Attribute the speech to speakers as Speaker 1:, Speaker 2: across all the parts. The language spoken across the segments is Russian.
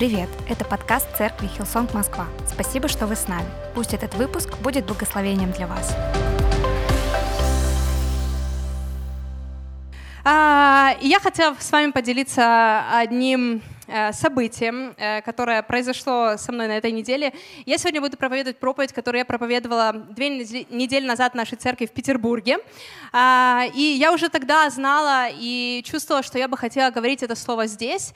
Speaker 1: Привет! Это подкаст церкви Hillsong Москва. Спасибо, что вы с нами. Пусть этот выпуск будет благословением для вас.
Speaker 2: А, Я хотела с вами поделиться одним э, событием, э, которое произошло со мной на этой неделе. Я сегодня буду проповедовать проповедь, которую я проповедовала две недели- назад в нашей церкви в Петербурге. А, И я уже тогда знала и чувствовала, что я бы хотела говорить это слово здесь.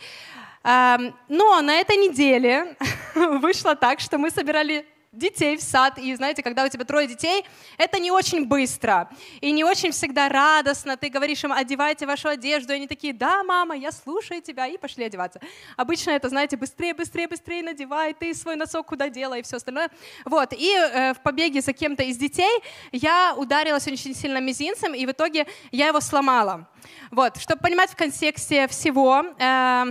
Speaker 2: Но на этой неделе вышло так, что мы собирали детей в сад, и знаете, когда у тебя трое детей, это не очень быстро, и не очень всегда радостно, ты говоришь им, одевайте вашу одежду, и они такие, да, мама, я слушаю тебя, и пошли одеваться. Обычно это, знаете, быстрее, быстрее, быстрее надевай, ты свой носок куда дела, и все остальное. Вот, и э, в побеге за кем-то из детей я ударилась очень сильно мизинцем, и в итоге я его сломала. Вот, чтобы понимать в контексте всего, э,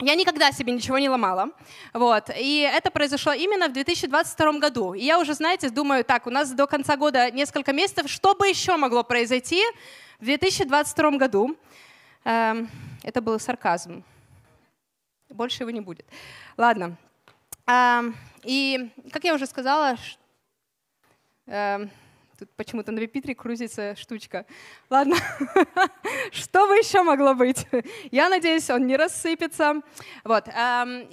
Speaker 2: я никогда себе ничего не ломала. Вот. И это произошло именно в 2022 году. И я уже, знаете, думаю, так, у нас до конца года несколько месяцев, что бы еще могло произойти в 2022 году? Эм, это был сарказм. Больше его не будет. Ладно. Эм, и, как я уже сказала, эм, тут почему-то на Випитре крутится штучка. Ладно, что бы еще могло быть? Я надеюсь, он не рассыпется. Вот. эм,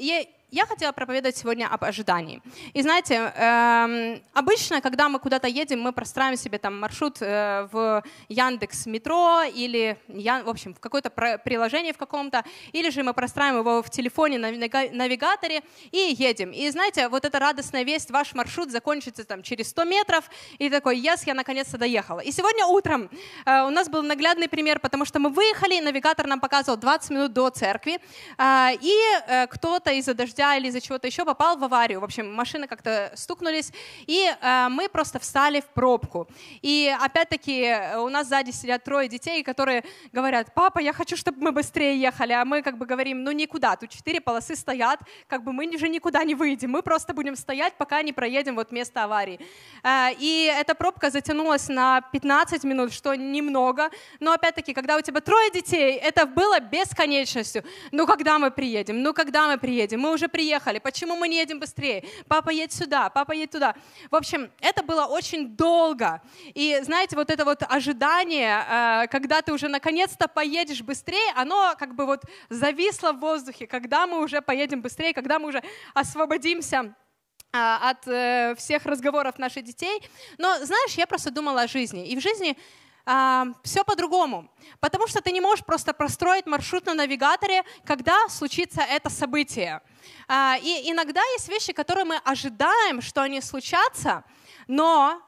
Speaker 2: я хотела проповедовать сегодня об ожидании. И знаете, эм, обычно, когда мы куда-то едем, мы простраиваем себе там маршрут э, в Яндекс Метро или, Я- в общем, в какое-то приложение в каком-то, или же мы простраиваем его в телефоне на навига- навигаторе и едем. И знаете, вот эта радостная весть, ваш маршрут закончится там через 100 метров, и такой, yes, я наконец-то доехала. И сегодня утром э, у нас был наглядный пример, потому что мы выехали, навигатор нам показывал 20 минут до церкви, а, и э, кто-то из-за или из-за чего-то еще попал в аварию. В общем, машины как-то стукнулись, и э, мы просто встали в пробку. И опять-таки э, у нас сзади сидят трое детей, которые говорят, папа, я хочу, чтобы мы быстрее ехали, а мы как бы говорим, ну никуда, тут четыре полосы стоят, как бы мы же никуда не выйдем, мы просто будем стоять, пока не проедем вот место аварии. Э, И эта пробка затянулась на 15 минут, что немного, но опять-таки, когда у тебя трое детей, это было бесконечностью. Ну когда мы приедем? Ну когда мы приедем? Мы уже приехали, почему мы не едем быстрее? Папа, едь сюда, папа, едь туда. В общем, это было очень долго. И знаете, вот это вот ожидание, э, когда ты уже наконец-то поедешь быстрее, оно как бы вот зависло в воздухе, когда мы уже поедем быстрее, когда мы уже освободимся а, от э, всех разговоров наших детей. Но, знаешь, я просто думала о жизни. И в жизни все по-другому. Потому что ты не можешь просто простроить маршрут на навигаторе, когда случится это событие. А, и иногда есть вещи, которые мы ожидаем, что они случатся, но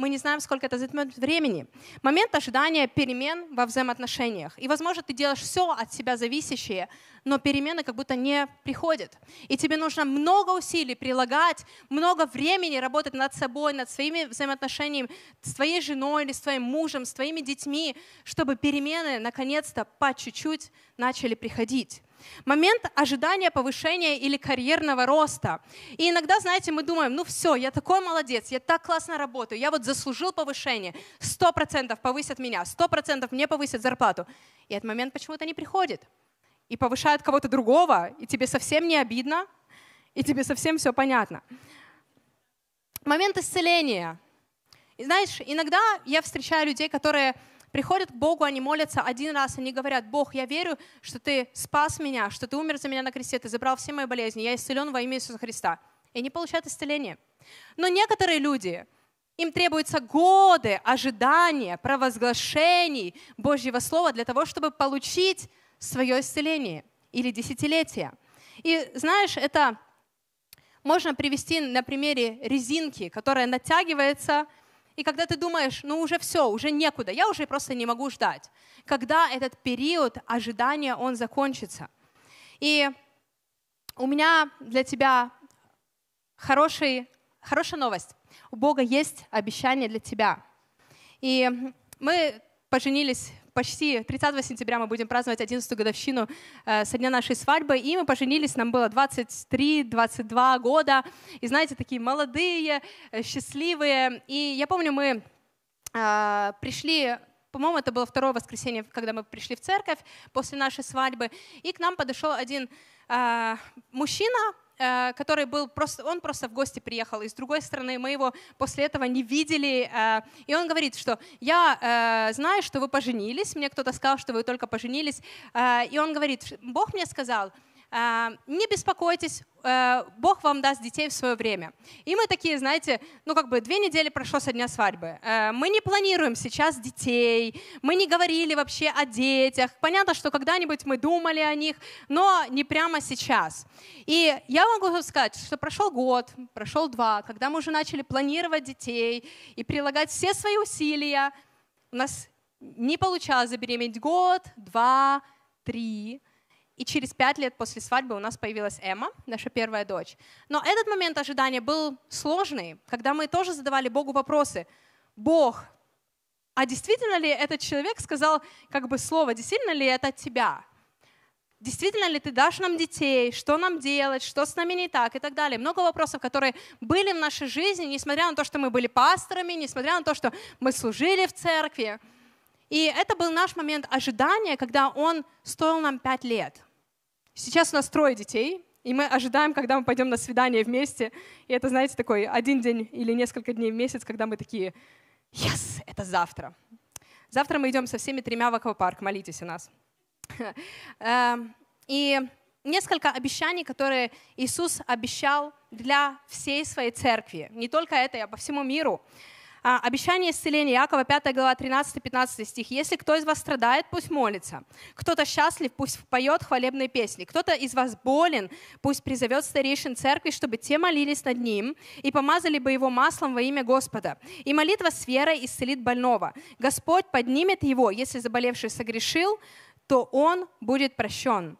Speaker 2: мы не знаем, сколько это займет времени. Момент ожидания перемен во взаимоотношениях. И, возможно, ты делаешь все от себя зависящее, но перемены как будто не приходят. И тебе нужно много усилий прилагать, много времени работать над собой, над своими взаимоотношениями с твоей женой или с твоим мужем, с твоими детьми, чтобы перемены наконец-то по чуть-чуть начали приходить. Момент ожидания повышения или карьерного роста. И иногда, знаете, мы думаем, ну все, я такой молодец, я так классно работаю, я вот заслужил повышение, сто процентов повысят меня, сто процентов мне повысят зарплату. И этот момент почему-то не приходит. И повышают кого-то другого, и тебе совсем не обидно, и тебе совсем все понятно. Момент исцеления. И знаешь, иногда я встречаю людей, которые приходят к Богу, они молятся один раз, они говорят, Бог, я верю, что Ты спас меня, что Ты умер за меня на кресте, Ты забрал все мои болезни, я исцелен во имя Иисуса Христа. И они получают исцеление. Но некоторые люди, им требуются годы ожидания, провозглашений Божьего Слова для того, чтобы получить свое исцеление или десятилетие. И знаешь, это можно привести на примере резинки, которая натягивается, и когда ты думаешь, ну уже все, уже некуда, я уже просто не могу ждать. Когда этот период ожидания, он закончится. И у меня для тебя хороший, хорошая новость. У Бога есть обещание для тебя. И мы поженились почти 30 сентября мы будем праздновать 11 годовщину э, со дня нашей свадьбы, и мы поженились, нам было 23-22 года, и знаете, такие молодые, э, счастливые. И я помню, мы э, пришли по-моему, это было второе воскресенье, когда мы пришли в церковь после нашей свадьбы, и к нам подошел один э, мужчина, который был просто, он просто в гости приехал, и с другой стороны мы его после этого не видели, э, и он говорит, что я э, знаю, что вы поженились, мне кто-то сказал, что вы только поженились, э, и он говорит, Бог мне сказал, Э, не беспокойтесь, э, Бог вам даст детей в свое время. И мы такие, знаете, ну как бы две недели прошло со дня свадьбы. Э, мы не планируем сейчас детей, мы не говорили вообще о детях. Понятно, что когда-нибудь мы думали о них, но не прямо сейчас. И я могу сказать, что прошел год, прошел два, когда мы уже начали планировать детей и прилагать все свои усилия, у нас не получалось забеременеть год, два, три, и через пять лет после свадьбы у нас появилась Эмма, наша первая дочь. Но этот момент ожидания был сложный, когда мы тоже задавали Богу вопросы. Бог, а действительно ли этот человек сказал как бы слово, действительно ли это от тебя? Действительно ли ты дашь нам детей? Что нам делать? Что с нами не так? И так далее. Много вопросов, которые были в нашей жизни, несмотря на то, что мы были пасторами, несмотря на то, что мы служили в церкви. И это был наш момент ожидания, когда он стоил нам пять лет – Сейчас у нас трое детей, и мы ожидаем, когда мы пойдем на свидание вместе. И это, знаете, такой один день или несколько дней в месяц, когда мы такие, yes, это завтра. Завтра мы идем со всеми тремя в аквапарк, молитесь о нас. Эм, и несколько обещаний, которые Иисус обещал для всей своей церкви. Не только это, а по всему миру. А, обещание исцеления Якова, 5 глава, 13-15 стих. «Если кто из вас страдает, пусть молится. Кто-то счастлив, пусть поет хвалебные песни. Кто-то из вас болен, пусть призовет старейшин церкви, чтобы те молились над ним и помазали бы его маслом во имя Господа. И молитва с верой исцелит больного. Господь поднимет его, если заболевший согрешил, то он будет прощен».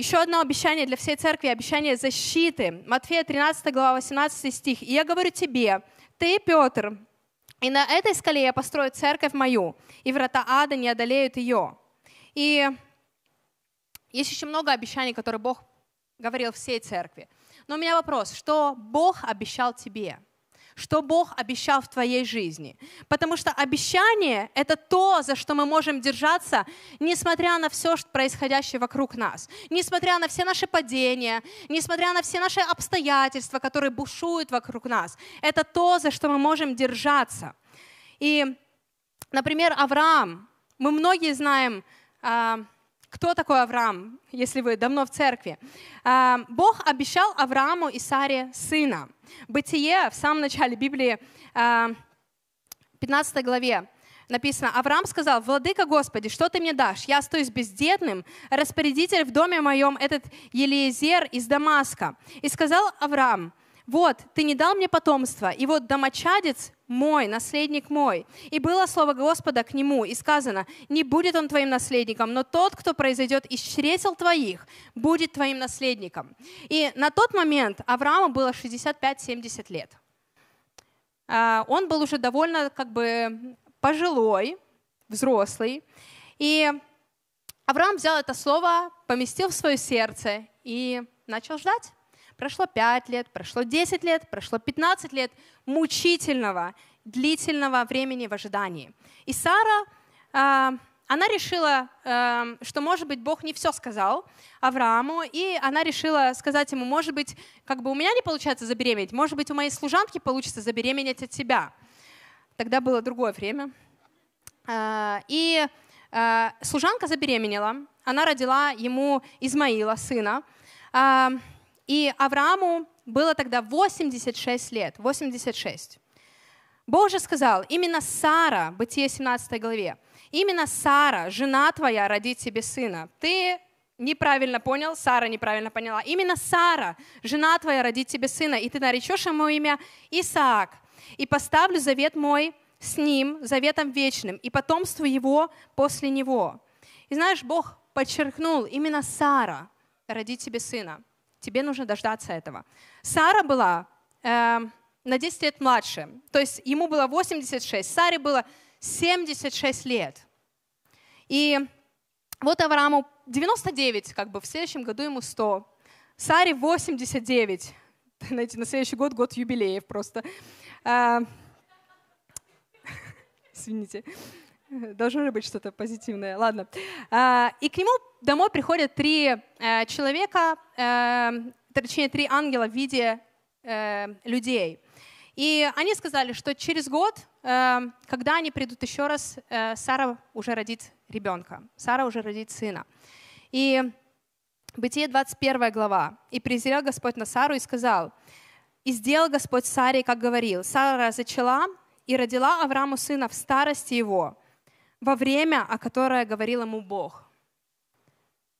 Speaker 2: Еще одно обещание для всей церкви, обещание защиты. Матфея 13 глава 18 стих. «И я говорю тебе, ты, Петр, и на этой скале я построю церковь мою, и врата ада не одолеют ее. И есть еще много обещаний, которые Бог говорил всей церкви. Но у меня вопрос, что Бог обещал тебе? Что Бог обещал в твоей жизни. Потому что обещание — это то, за что мы можем держаться, несмотря на все происходящее вокруг нас, несмотря на все наши падения, несмотря на все наши обстоятельства, которые бушуют вокруг нас. Это то, за что мы можем держаться. И, например, Авраам. Мы многие знаем, а, кто такой Авраам, если вы давно в церкви. А, Бог обещал Аврааму и Саре сына — Бытие в самом начале Библии, 15 а, главе, написано, Авраам сказал, «Владыка Господи, что ты мне дашь? Я остаюсь бездетным, распорядитель в доме моем, этот Елиезер из Дамаска». И сказал Авраам, «Вот, ты не дал мне потомства, и вот домочадец мой, наследник мой. И было слово Господа к нему, и сказано, не будет он твоим наследником, но тот, кто произойдет из чресел твоих, будет твоим наследником. И на тот момент Аврааму было 65-70 лет. А, он был уже довольно как бы пожилой, взрослый. И Авраам взял это слово, поместил в свое сердце и начал ждать. Прошло 5 лет, прошло 10 лет, прошло 15 лет мучительного, длительного времени в ожидании. И Сара, а, она решила, а, что, может быть, Бог не все сказал Аврааму, и она решила сказать ему, может быть, как бы у меня не получается забеременеть, может быть, у моей служанки получится забеременеть от тебя. Тогда было другое время. А, и служанка забеременела, она родила ему Измаила, сына, и Аврааму было тогда 86 лет, 86. Бог же сказал, именно Сара, Бытие 17 главе, именно Сара, жена твоя, родит тебе сына. Ты неправильно понял, Сара неправильно поняла. Именно Сара, жена твоя, родит тебе сына, и ты наречешь ему имя Исаак. И поставлю завет мой с ним, заветом вечным, и потомство его после него. И знаешь, Бог подчеркнул, именно Сара родит тебе сына. Тебе нужно дождаться этого. Сара была э, на 10 лет младше, то есть ему было 86, Саре было 76 лет. И вот Аврааму 99, как бы в следующем году ему 100. Саре 89. Знаете, на следующий год год юбилеев просто. А, извините. Должно же быть что-то позитивное. Ладно. А, и к нему домой приходят три э, человека, э, точнее, три ангела в виде э, людей. И они сказали, что через год, когда они придут еще раз, Сара уже родит ребенка, Сара уже родит сына. И Бытие 21 глава. «И презрел Господь на Сару и сказал, «И сделал Господь Саре, как говорил. Сара зачала и родила Аврааму сына в старости его, во время, о которое говорил ему Бог.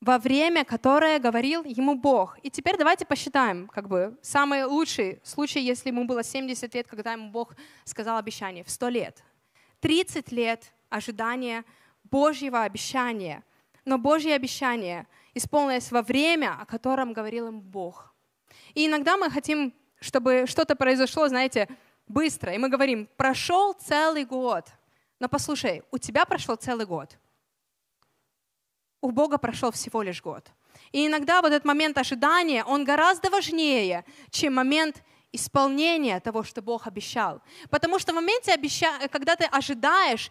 Speaker 2: Во время, которое говорил ему Бог. И теперь давайте посчитаем, как бы, самый лучший случай, если ему было 70 лет, когда ему Бог сказал обещание, в 100 лет. 30 лет ожидания Божьего обещания. Но Божье обещание исполнилось во время, о котором говорил им Бог. И иногда мы хотим, чтобы что-то произошло, знаете, быстро. И мы говорим, прошел целый год – но послушай, у тебя прошел целый год. У Бога прошел всего лишь год. И иногда вот этот момент ожидания, он гораздо важнее, чем момент исполнения того, что Бог обещал. Потому что в моменте, когда ты ожидаешь,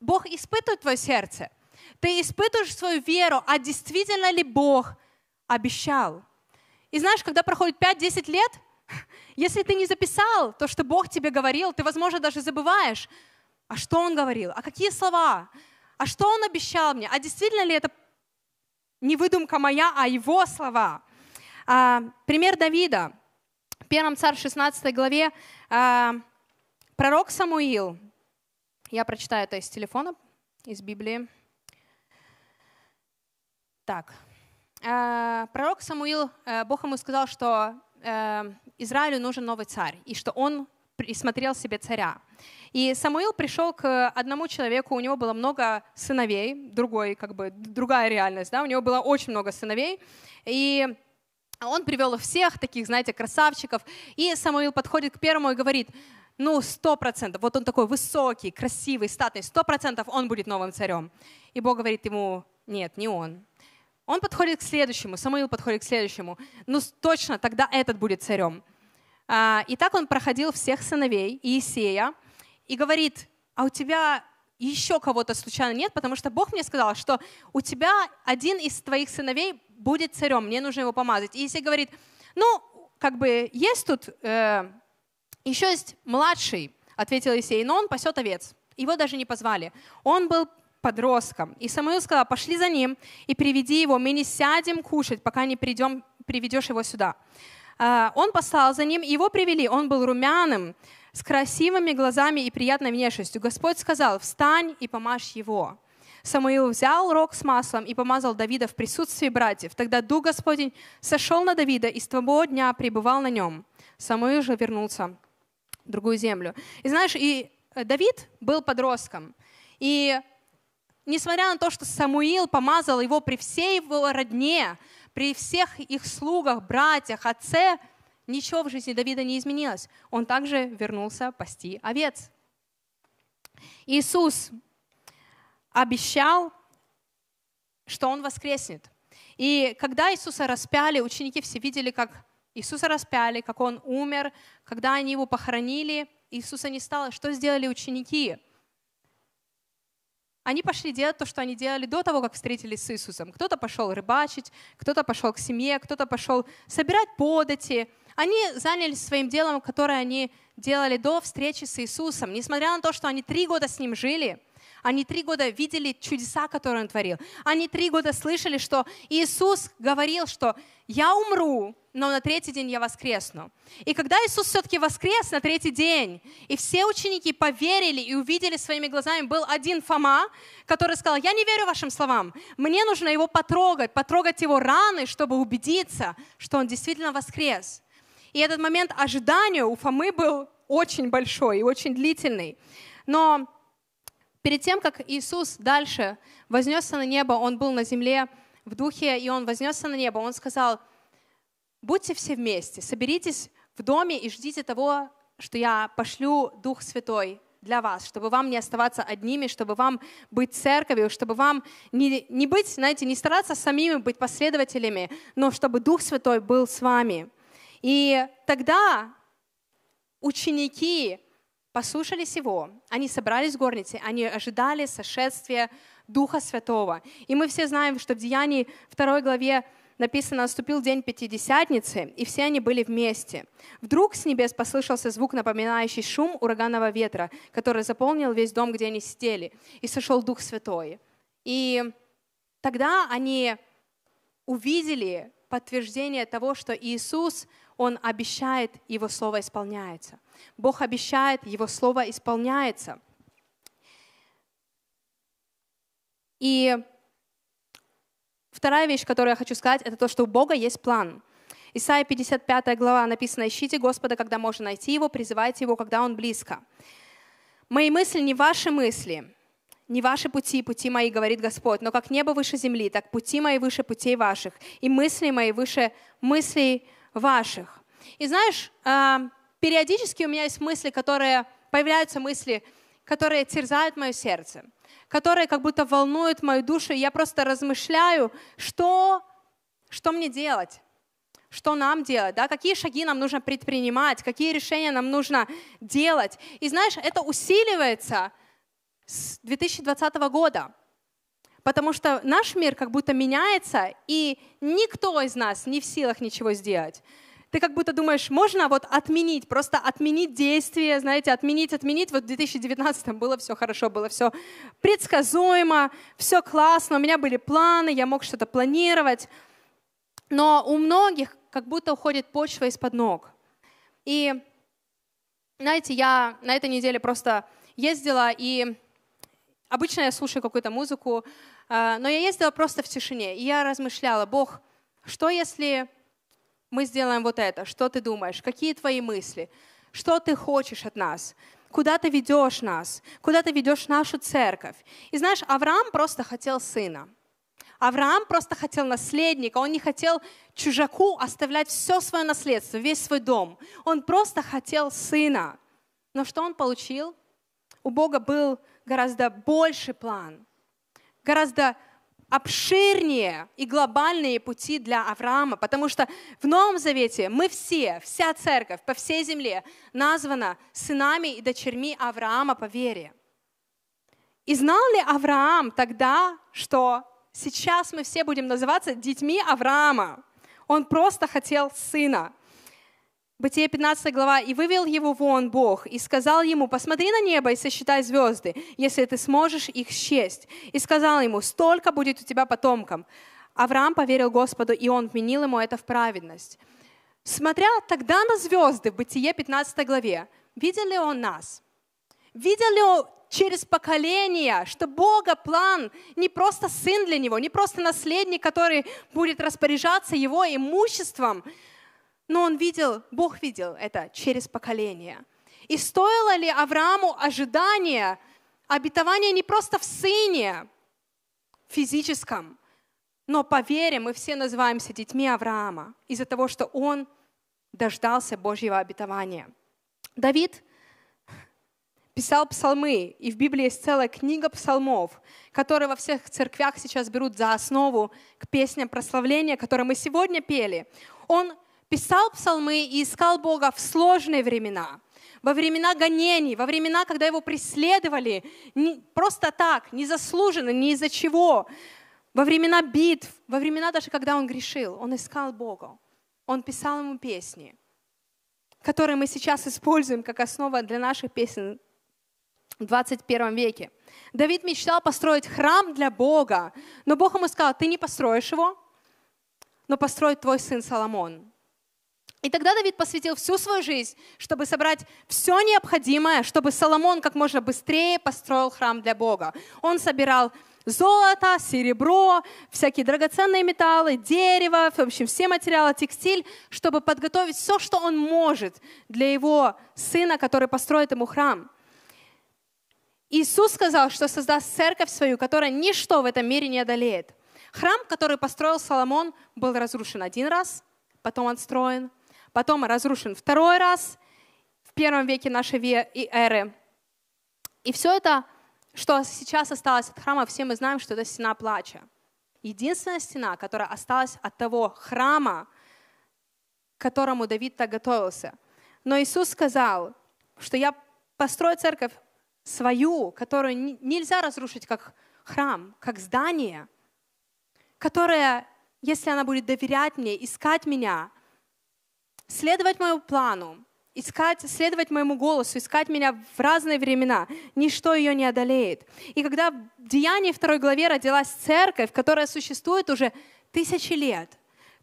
Speaker 2: Бог испытывает твое сердце. Ты испытываешь свою веру, а действительно ли Бог обещал. И знаешь, когда проходит 5-10 лет, если ты не записал то, что Бог тебе говорил, ты, возможно, даже забываешь, а что он говорил? А какие слова? А что он обещал мне? А действительно ли это не выдумка моя, а его слова? А, пример Давида. В 1 царь 16 главе а, пророк Самуил. Я прочитаю это из телефона, из Библии. Так. А, пророк Самуил, а, Бог ему сказал, что а, Израилю нужен новый царь, и что он присмотрел себе царя. И Самуил пришел к одному человеку, у него было много сыновей, другой, как бы, другая реальность, да, у него было очень много сыновей, и он привел всех, таких, знаете, красавчиков, и Самуил подходит к первому и говорит, ну, сто процентов, вот он такой высокий, красивый, статный, сто процентов он будет новым царем. И Бог говорит ему, нет, не он. Он подходит к следующему, Самуил подходит к следующему, ну, точно, тогда этот будет царем. А, и так он проходил всех сыновей Иисея, и говорит, а у тебя еще кого-то случайно нет, потому что Бог мне сказал, что у тебя один из твоих сыновей будет царем, мне нужно его помазать. И Есей говорит, ну, как бы есть тут, э, еще есть младший, ответил Есей, но он пасет овец. Его даже не позвали. Он был подростком. И Самуил сказал, пошли за ним и приведи его, мы не сядем кушать, пока не придем, приведешь его сюда. Э, он послал за ним, его привели, он был румяным, с красивыми глазами и приятной внешностью. Господь сказал, встань и помажь его. Самуил взял рог с маслом и помазал Давида в присутствии братьев. Тогда Дух Господень сошел на Давида и с того дня пребывал на нем. Самуил же вернулся в другую землю. И знаешь, и э, Давид был подростком. И несмотря на то, что Самуил помазал его при всей его родне, при всех их слугах, братьях, отце, Ничего в жизни Давида не изменилось. Он также вернулся пасти овец. Иисус обещал, что Он воскреснет. И когда Иисуса распяли, ученики все видели, как Иисуса распяли, как Он умер. Когда они Его похоронили, Иисуса не стало. Что сделали ученики? Они пошли делать то, что они делали до того, как встретились с Иисусом. Кто-то пошел рыбачить, кто-то пошел к семье, кто-то пошел собирать подати, они занялись своим делом, которое они делали до встречи с Иисусом. Несмотря на то, что они три года с Ним жили, они три года видели чудеса, которые Он творил. Они три года слышали, что Иисус говорил, что «Я умру, но на третий день я воскресну». И когда Иисус все-таки воскрес на третий день, и все ученики поверили и увидели своими глазами, был один Фома, который сказал, «Я не верю вашим словам, мне нужно его потрогать, потрогать его раны, чтобы убедиться, что он действительно воскрес». И этот момент ожидания у Фомы был очень большой и очень длительный. Но перед тем, как Иисус дальше вознесся на небо, Он был на земле в духе, и Он вознесся на небо, Он сказал, будьте все вместе, соберитесь в доме и ждите того, что я пошлю Дух Святой для вас, чтобы вам не оставаться одними, чтобы вам быть церковью, чтобы вам не, не быть, знаете, не стараться самими быть последователями, но чтобы Дух Святой был с вами. И тогда ученики послушались его, они собрались в горнице, они ожидали сошествия Духа Святого. И мы все знаем, что в Деянии 2 главе написано, наступил день Пятидесятницы, и все они были вместе. Вдруг с небес послышался звук, напоминающий шум ураганного ветра, который заполнил весь дом, где они сидели, и сошел Дух Святой. И тогда они увидели подтверждение того, что Иисус, Он обещает, Его Слово исполняется. Бог обещает, Его Слово исполняется. И вторая вещь, которую я хочу сказать, это то, что у Бога есть план. Исайя 55 глава написано, «Ищите Господа, когда можно найти Его, призывайте Его, когда Он близко». Мои мысли не ваши мысли, не ваши пути, пути мои, говорит Господь, но как небо выше земли, так пути мои выше путей ваших, и мысли мои выше мыслей ваших. И знаешь, а, периодически у меня есть мысли, которые, появляются мысли, которые терзают мое сердце, которые как будто волнуют мою душу, и я просто размышляю, что, что мне делать, что нам делать, да, какие шаги нам нужно предпринимать, какие решения нам нужно делать. И знаешь, это усиливается с 2020 года. Потому что наш мир как будто меняется, и никто из нас не в силах ничего сделать. Ты как будто думаешь, можно вот отменить, просто отменить действие, знаете, отменить, отменить. Вот в 2019 было все хорошо, было все предсказуемо, все классно, у меня были планы, я мог что-то планировать. Но у многих как будто уходит почва из-под ног. И, знаете, я на этой неделе просто ездила и Обычно я слушаю какую-то музыку, а, но я ездила просто в тишине, и я размышляла, Бог, что если мы сделаем вот это? Что ты думаешь? Какие твои мысли? Что ты хочешь от нас? Куда ты ведешь нас? Куда ты ведешь нашу церковь? И знаешь, Авраам просто хотел сына. Авраам просто хотел наследника, он не хотел чужаку оставлять все свое наследство, весь свой дом. Он просто хотел сына. Но что он получил? У Бога был гораздо больший план, гораздо обширнее и глобальные пути для Авраама, потому что в Новом Завете мы все, вся церковь по всей земле названа сынами и дочерьми Авраама по вере. И знал ли Авраам тогда, что сейчас мы все будем называться детьми Авраама? Он просто хотел сына. Бытие 15 глава, «И вывел его вон Бог, и сказал ему, посмотри на небо и сосчитай звезды, если ты сможешь их счесть. И сказал ему, столько будет у тебя потомкам». Авраам поверил Господу, и он вменил ему это в праведность. Смотря тогда на звезды в Бытие 15 главе, видел ли он нас? Видел ли он через поколения, что Бога план не просто сын для него, не просто наследник, который будет распоряжаться его имуществом, но он видел, Бог видел это через поколение. И стоило ли Аврааму ожидания, обетования не просто в сыне физическом, но по вере мы все называемся детьми Авраама из-за того, что он дождался Божьего обетования. Давид писал псалмы, и в Библии есть целая книга псалмов, которые во всех церквях сейчас берут за основу к песням прославления, которые мы сегодня пели. Он писал псалмы и искал Бога в сложные времена, во времена гонений, во времена, когда его преследовали не, просто так, незаслуженно, ни из-за чего, во времена битв, во времена даже, когда он грешил, он искал Бога. Он писал ему песни, которые мы сейчас используем как основа для наших песен в 21 веке. Давид мечтал построить храм для Бога, но Бог ему сказал, ты не построишь его, но построит твой сын Соломон. И тогда Давид посвятил всю свою жизнь, чтобы собрать все необходимое, чтобы Соломон как можно быстрее построил храм для Бога. Он собирал золото, серебро, всякие драгоценные металлы, дерево, в общем, все материалы, текстиль, чтобы подготовить все, что он может для его сына, который построит ему храм. Иисус сказал, что создаст церковь свою, которая ничто в этом мире не одолеет. Храм, который построил Соломон, был разрушен один раз, потом отстроен, потом разрушен второй раз в первом веке нашей эры. И все это, что сейчас осталось от храма, все мы знаем, что это стена плача. Единственная стена, которая осталась от того храма, к которому Давид так готовился. Но Иисус сказал, что я построить церковь свою, которую нельзя разрушить как храм, как здание, которая, если она будет доверять мне, искать меня, следовать моему плану, искать, следовать моему голосу, искать меня в разные времена, ничто ее не одолеет. И когда в Деянии второй главе родилась церковь, которая существует уже тысячи лет,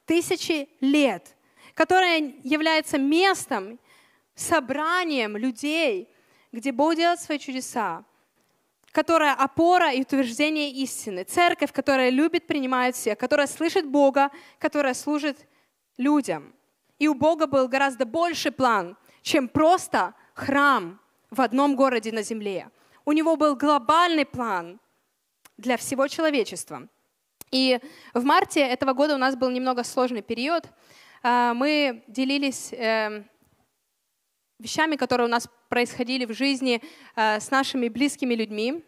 Speaker 2: тысячи лет, которая является местом, собранием людей, где Бог делает свои чудеса, которая опора и утверждение истины. Церковь, которая любит, принимает всех, которая слышит Бога, которая служит людям. И у Бога был гораздо больше план, чем просто храм в одном городе на земле. У него был глобальный план для всего человечества. И в марте этого года у нас был немного сложный период. А, мы делились эм, вещами, которые у нас происходили в жизни э, с нашими близкими людьми.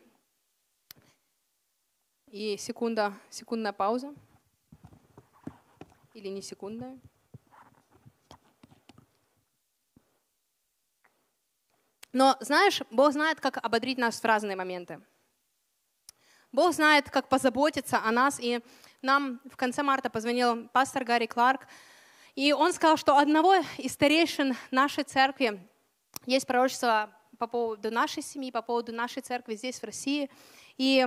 Speaker 2: И секунда, секундная пауза. Или не секундная. Но знаешь, Бог знает, как ободрить нас в разные моменты. Бог знает, как позаботиться о нас. И нам в конце марта позвонил пастор Гарри Кларк, и он сказал, что одного из старейшин нашей церкви есть пророчество по поводу нашей семьи, по поводу нашей церкви здесь, в России. И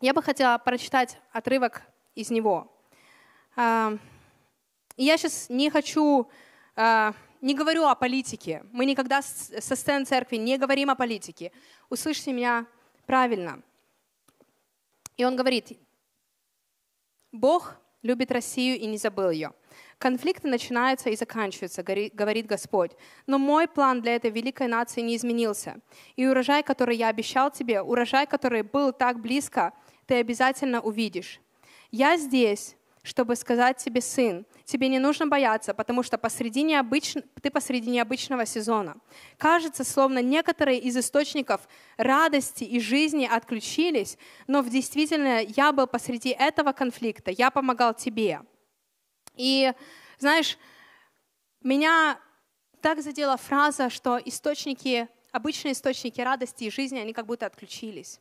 Speaker 2: я бы хотела прочитать отрывок из него. А, я сейчас не хочу, а, не говорю о политике. Мы никогда со сцены церкви не говорим о политике. Услышьте меня правильно. И он говорит, Бог любит Россию и не забыл ее. Конфликты начинаются и заканчиваются, говорит Господь. Но мой план для этой великой нации не изменился. И урожай, который я обещал тебе, урожай, который был так близко, ты обязательно увидишь. Я здесь, чтобы сказать тебе, сын, тебе не нужно бояться, потому что посреди необыч... ты посреди необычного сезона. Кажется, словно некоторые из источников радости и жизни отключились, но в действительности я был посреди этого конфликта, я помогал тебе. И знаешь, меня так задела фраза, что источники, обычные источники радости и жизни, они как будто отключились.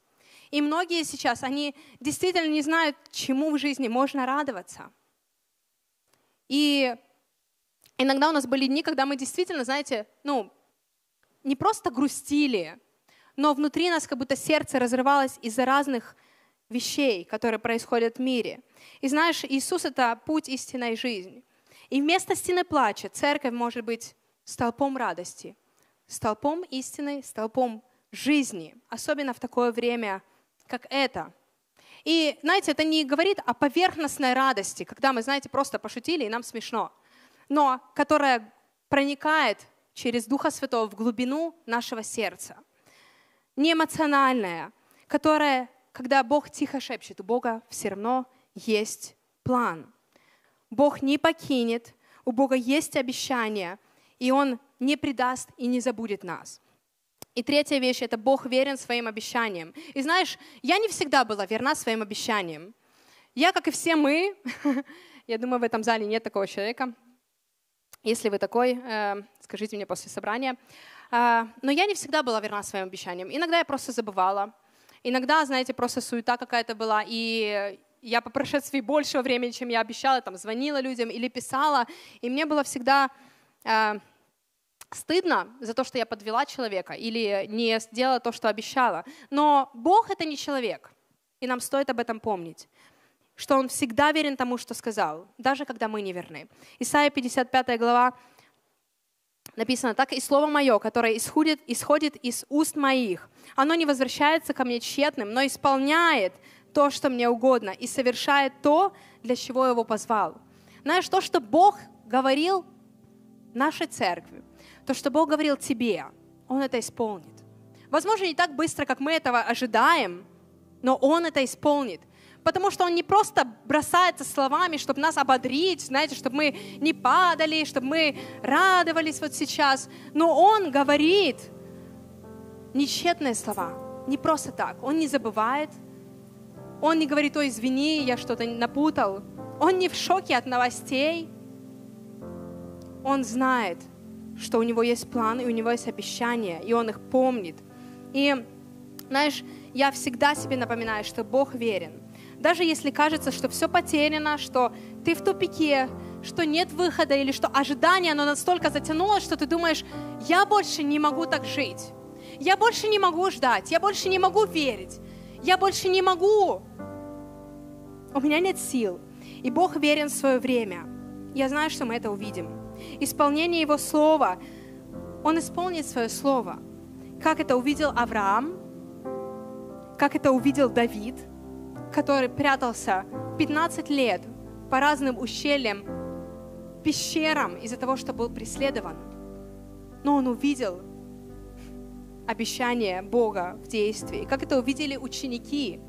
Speaker 2: И многие сейчас, они действительно не знают, чему в жизни можно радоваться. И иногда у нас были дни, когда мы действительно, знаете, ну, не просто грустили, но внутри нас как будто сердце разрывалось из-за разных вещей, которые происходят в мире. И знаешь, Иисус — это путь истинной жизни. И вместо стены плача церковь может быть столпом радости, столпом истины, столпом жизни, особенно в такое время, как это. И, знаете, это не говорит о поверхностной радости, когда мы, знаете, просто пошутили, и нам смешно, но которая проникает через Духа Святого в глубину нашего сердца. Не эмоциональная, которая когда Бог тихо шепчет, у Бога все равно есть план. Бог не покинет, у Бога есть обещание, и Он не предаст и не забудет нас. И третья вещь — это Бог верен своим обещаниям. И знаешь, я не всегда была верна своим обещаниям. Я, как и все мы, я думаю, в этом зале нет такого человека. Если вы такой, э, скажите мне после собрания. Э, но я не всегда была верна своим обещаниям. Иногда я просто забывала. Иногда, знаете, просто суета какая-то была, и я по прошествии большего времени, чем я обещала, там, звонила людям или писала, и мне было всегда э, стыдно за то, что я подвела человека или не сделала то, что обещала. Но Бог — это не человек, и нам стоит об этом помнить что Он всегда верен тому, что сказал, даже когда мы не верны. Исайя 55 глава написано, «Так и слово мое, которое исходит, исходит из уст моих, оно не возвращается ко мне тщетным, но исполняет то, что мне угодно, и совершает то, для чего его позвал». Знаешь, то, что Бог говорил нашей церкви, то, что Бог говорил тебе, Он это исполнит. Возможно, не так быстро, как мы этого ожидаем, но Он это исполнит потому что Он не просто бросается словами, чтобы нас ободрить, знаете, чтобы мы не падали, чтобы мы радовались вот сейчас, но Он говорит нечетные слова, не просто так. Он не забывает, Он не говорит, ой, извини, я что-то напутал. Он не в шоке от новостей, Он знает, что у него есть план, и у него есть обещания, и он их помнит. И, знаешь, я всегда себе напоминаю, что Бог верен. Даже если кажется, что все потеряно, что ты в тупике, что нет выхода или что ожидание, оно настолько затянулось, что ты думаешь, я больше не могу так жить. Я больше не могу ждать, я больше не могу верить, я больше не могу. У меня нет сил. И Бог верен в свое время. Я знаю, что мы это увидим. Исполнение Его Слова, Он исполнит свое Слово. Как это увидел Авраам, как это увидел Давид, который прятался 15 лет по разным ущельям, пещерам из-за того, что был преследован. Но он увидел обещание Бога в действии, как это увидели ученики.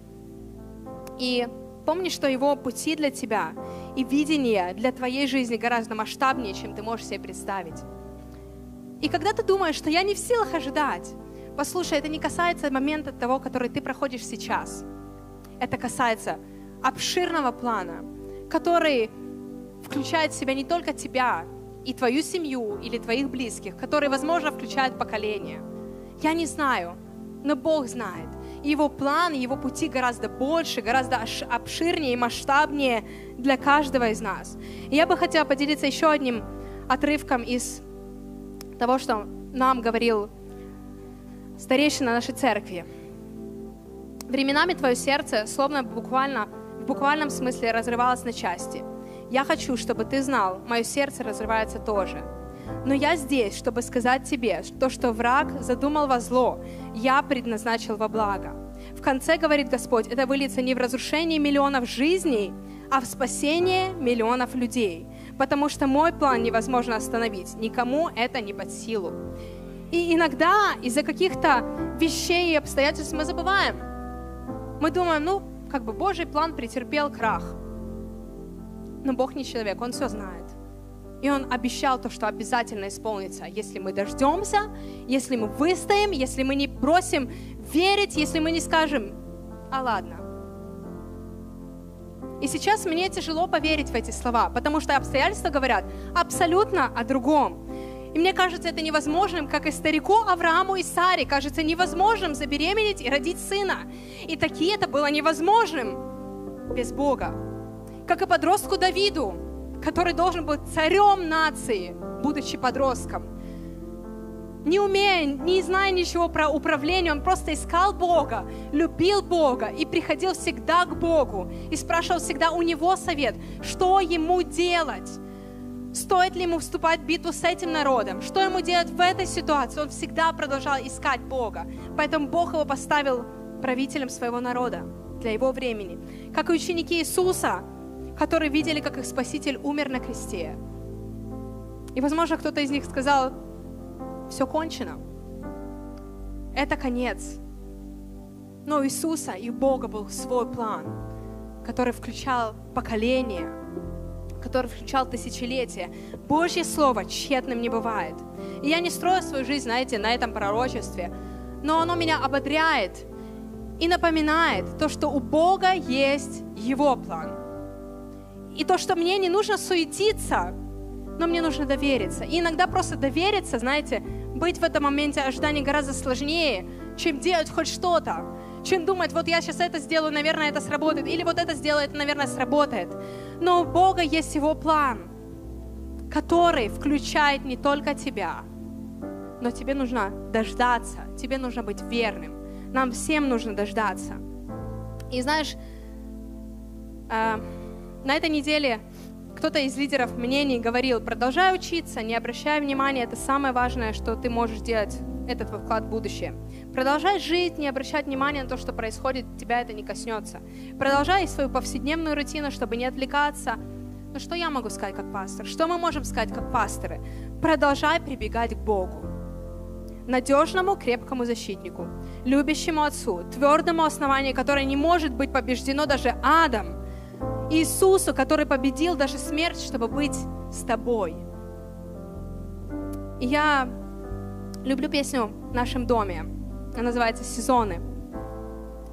Speaker 2: И помни, что его пути для тебя и видение для твоей жизни гораздо масштабнее, чем ты можешь себе представить. И когда ты думаешь, что я не в силах ожидать, послушай, это не касается момента того, который ты проходишь сейчас. Это касается обширного плана, который включает в себя не только тебя и твою семью или твоих близких, который, возможно, включает поколение. Я не знаю, но Бог знает. Его план, его пути гораздо больше, гораздо обширнее и масштабнее для каждого из нас. И я бы хотела поделиться еще одним отрывком из того, что нам говорил старейшина нашей церкви. Временами твое сердце словно буквально, в буквальном смысле разрывалось на части – я хочу, чтобы ты знал, мое сердце разрывается тоже. Но я здесь, чтобы сказать тебе, то, что враг задумал во зло, я предназначил во благо. В конце, говорит Господь, это выльется не в разрушение миллионов жизней, а в спасение миллионов людей. Потому что мой план невозможно остановить, никому это не под силу. И иногда из-за каких-то вещей и обстоятельств мы забываем. Мы думаем, ну, как бы Божий план претерпел крах – но Бог не человек, Он все знает. И Он обещал то, что обязательно исполнится, если мы дождемся, если мы выстоим, если мы не бросим верить, если мы не скажем, а ладно. И сейчас мне тяжело поверить в эти слова, потому что обстоятельства говорят абсолютно о другом. И мне кажется это невозможным, как и старику Аврааму и Саре кажется невозможным забеременеть и родить сына. И такие это было невозможным без Бога как и подростку Давиду, который должен быть царем нации, будучи подростком. Не умея, не зная ничего про управление, он просто искал Бога, любил Бога и приходил всегда к Богу и спрашивал всегда у Него совет, что ему делать. Стоит ли ему вступать в битву с этим народом? Что ему делать в этой ситуации? Он всегда продолжал искать Бога. Поэтому Бог его поставил правителем своего народа для его времени. Как и ученики Иисуса, которые видели, как их Спаситель умер на кресте. И, возможно, кто-то из них сказал, все кончено. Это конец. Но у Иисуса и у Бога был свой план, который включал поколение, который включал тысячелетия. Божье Слово тщетным не бывает. И я не строю свою жизнь, знаете, на этом пророчестве, но оно меня ободряет и напоминает то, что у Бога есть Его план – и то, что мне не нужно суетиться, но мне нужно довериться. И иногда просто довериться, знаете, быть в этом моменте ожидания гораздо сложнее, чем делать хоть что-то. Чем думать, вот я сейчас это сделаю, наверное, это сработает. Или вот это сделаю, это, наверное, сработает. Но у Бога есть Его план, который включает не только тебя, но тебе нужно дождаться, тебе нужно быть верным. Нам всем нужно дождаться. И знаешь, э, на этой неделе кто-то из лидеров мнений говорил, продолжай учиться, не обращай внимания, это самое важное, что ты можешь делать, этот вклад в будущее. Продолжай жить, не обращать внимания на то, что происходит, тебя это не коснется. Продолжай свою повседневную рутину, чтобы не отвлекаться. Но что я могу сказать как пастор? Что мы можем сказать как пасторы? Продолжай прибегать к Богу, надежному, крепкому защитнику, любящему Отцу, твердому основанию, которое не может быть побеждено даже адом – Иисусу, который победил даже смерть, чтобы быть с тобой. И я люблю песню в нашем доме. Она называется «Сезоны».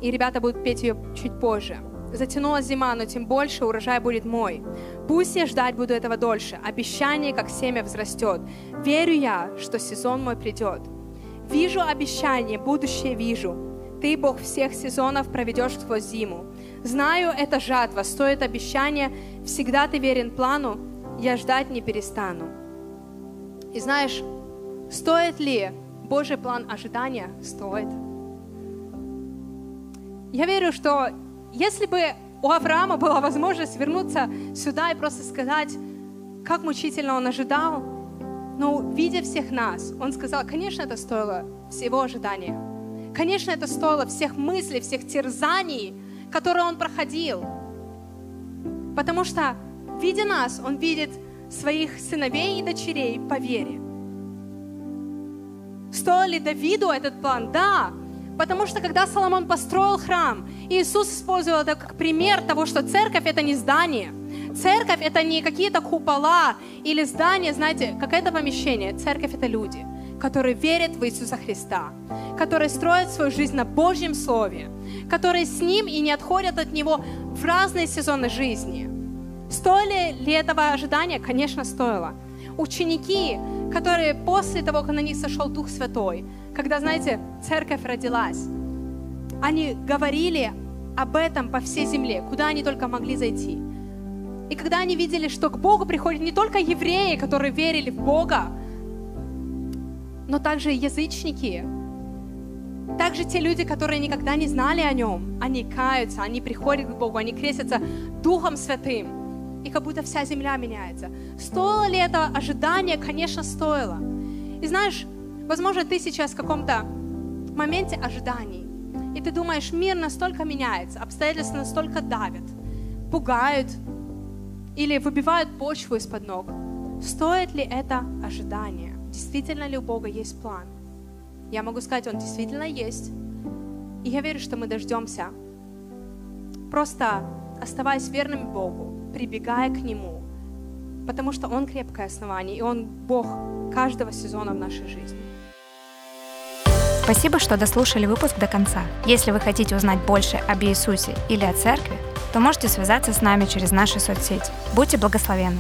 Speaker 2: И ребята будут петь ее чуть позже. затянулась зима, но тем больше урожай будет мой. Пусть я ждать буду этого дольше. Обещание, как семя, взрастет. Верю я, что сезон мой придет. Вижу обещание, будущее вижу. Ты, Бог всех сезонов, проведешь сквозь зиму. Знаю, это жатва, стоит обещание, всегда ты верен плану, я ждать не перестану. И знаешь, стоит ли Божий план ожидания? Стоит. Я верю, что если бы у Авраама была возможность вернуться сюда и просто сказать, как мучительно он ожидал, но видя всех нас, он сказал, конечно, это стоило всего ожидания. Конечно, это стоило всех мыслей, всех терзаний, которые он проходил. Потому что, видя нас, он видит своих сыновей и дочерей по вере. Стоил ли Давиду этот план? Да, Потому что когда Соломон построил храм, Иисус использовал это как пример того, что церковь это не здание. Церковь это не какие-то купола или здания, знаете, как это помещение. Церковь это люди, которые верят в Иисуса Христа, которые строят свою жизнь на Божьем Слове, которые с Ним и не отходят от Него в разные сезоны жизни. Стоили ли этого ожидания? Конечно, стоило. Ученики, которые после того, как на них сошел Дух Святой, когда, знаете, церковь родилась, они говорили об этом по всей земле, куда они только могли зайти. И когда они видели, что к Богу приходят не только евреи, которые верили в Бога, но также язычники, также те люди, которые никогда не знали о Нем, они каются, они приходят к Богу, они крестятся Духом Святым. И как будто вся земля меняется. Стоило ли это ожидание? Конечно, стоило. И знаешь, Возможно, ты сейчас в каком-то моменте ожиданий, и ты думаешь, мир настолько меняется, обстоятельства настолько давят, пугают или выбивают почву из-под ног. Стоит ли это ожидание? Действительно ли у Бога есть план? Я могу сказать, он действительно есть. И я верю, что мы дождемся. Просто оставаясь верными Богу, прибегая к Нему, потому что Он крепкое основание, и Он Бог каждого сезона в нашей жизни.
Speaker 1: Спасибо, что дослушали выпуск до конца. Если вы хотите узнать больше об Иисусе или о церкви, то можете связаться с нами через наши соцсети. Будьте благословенны!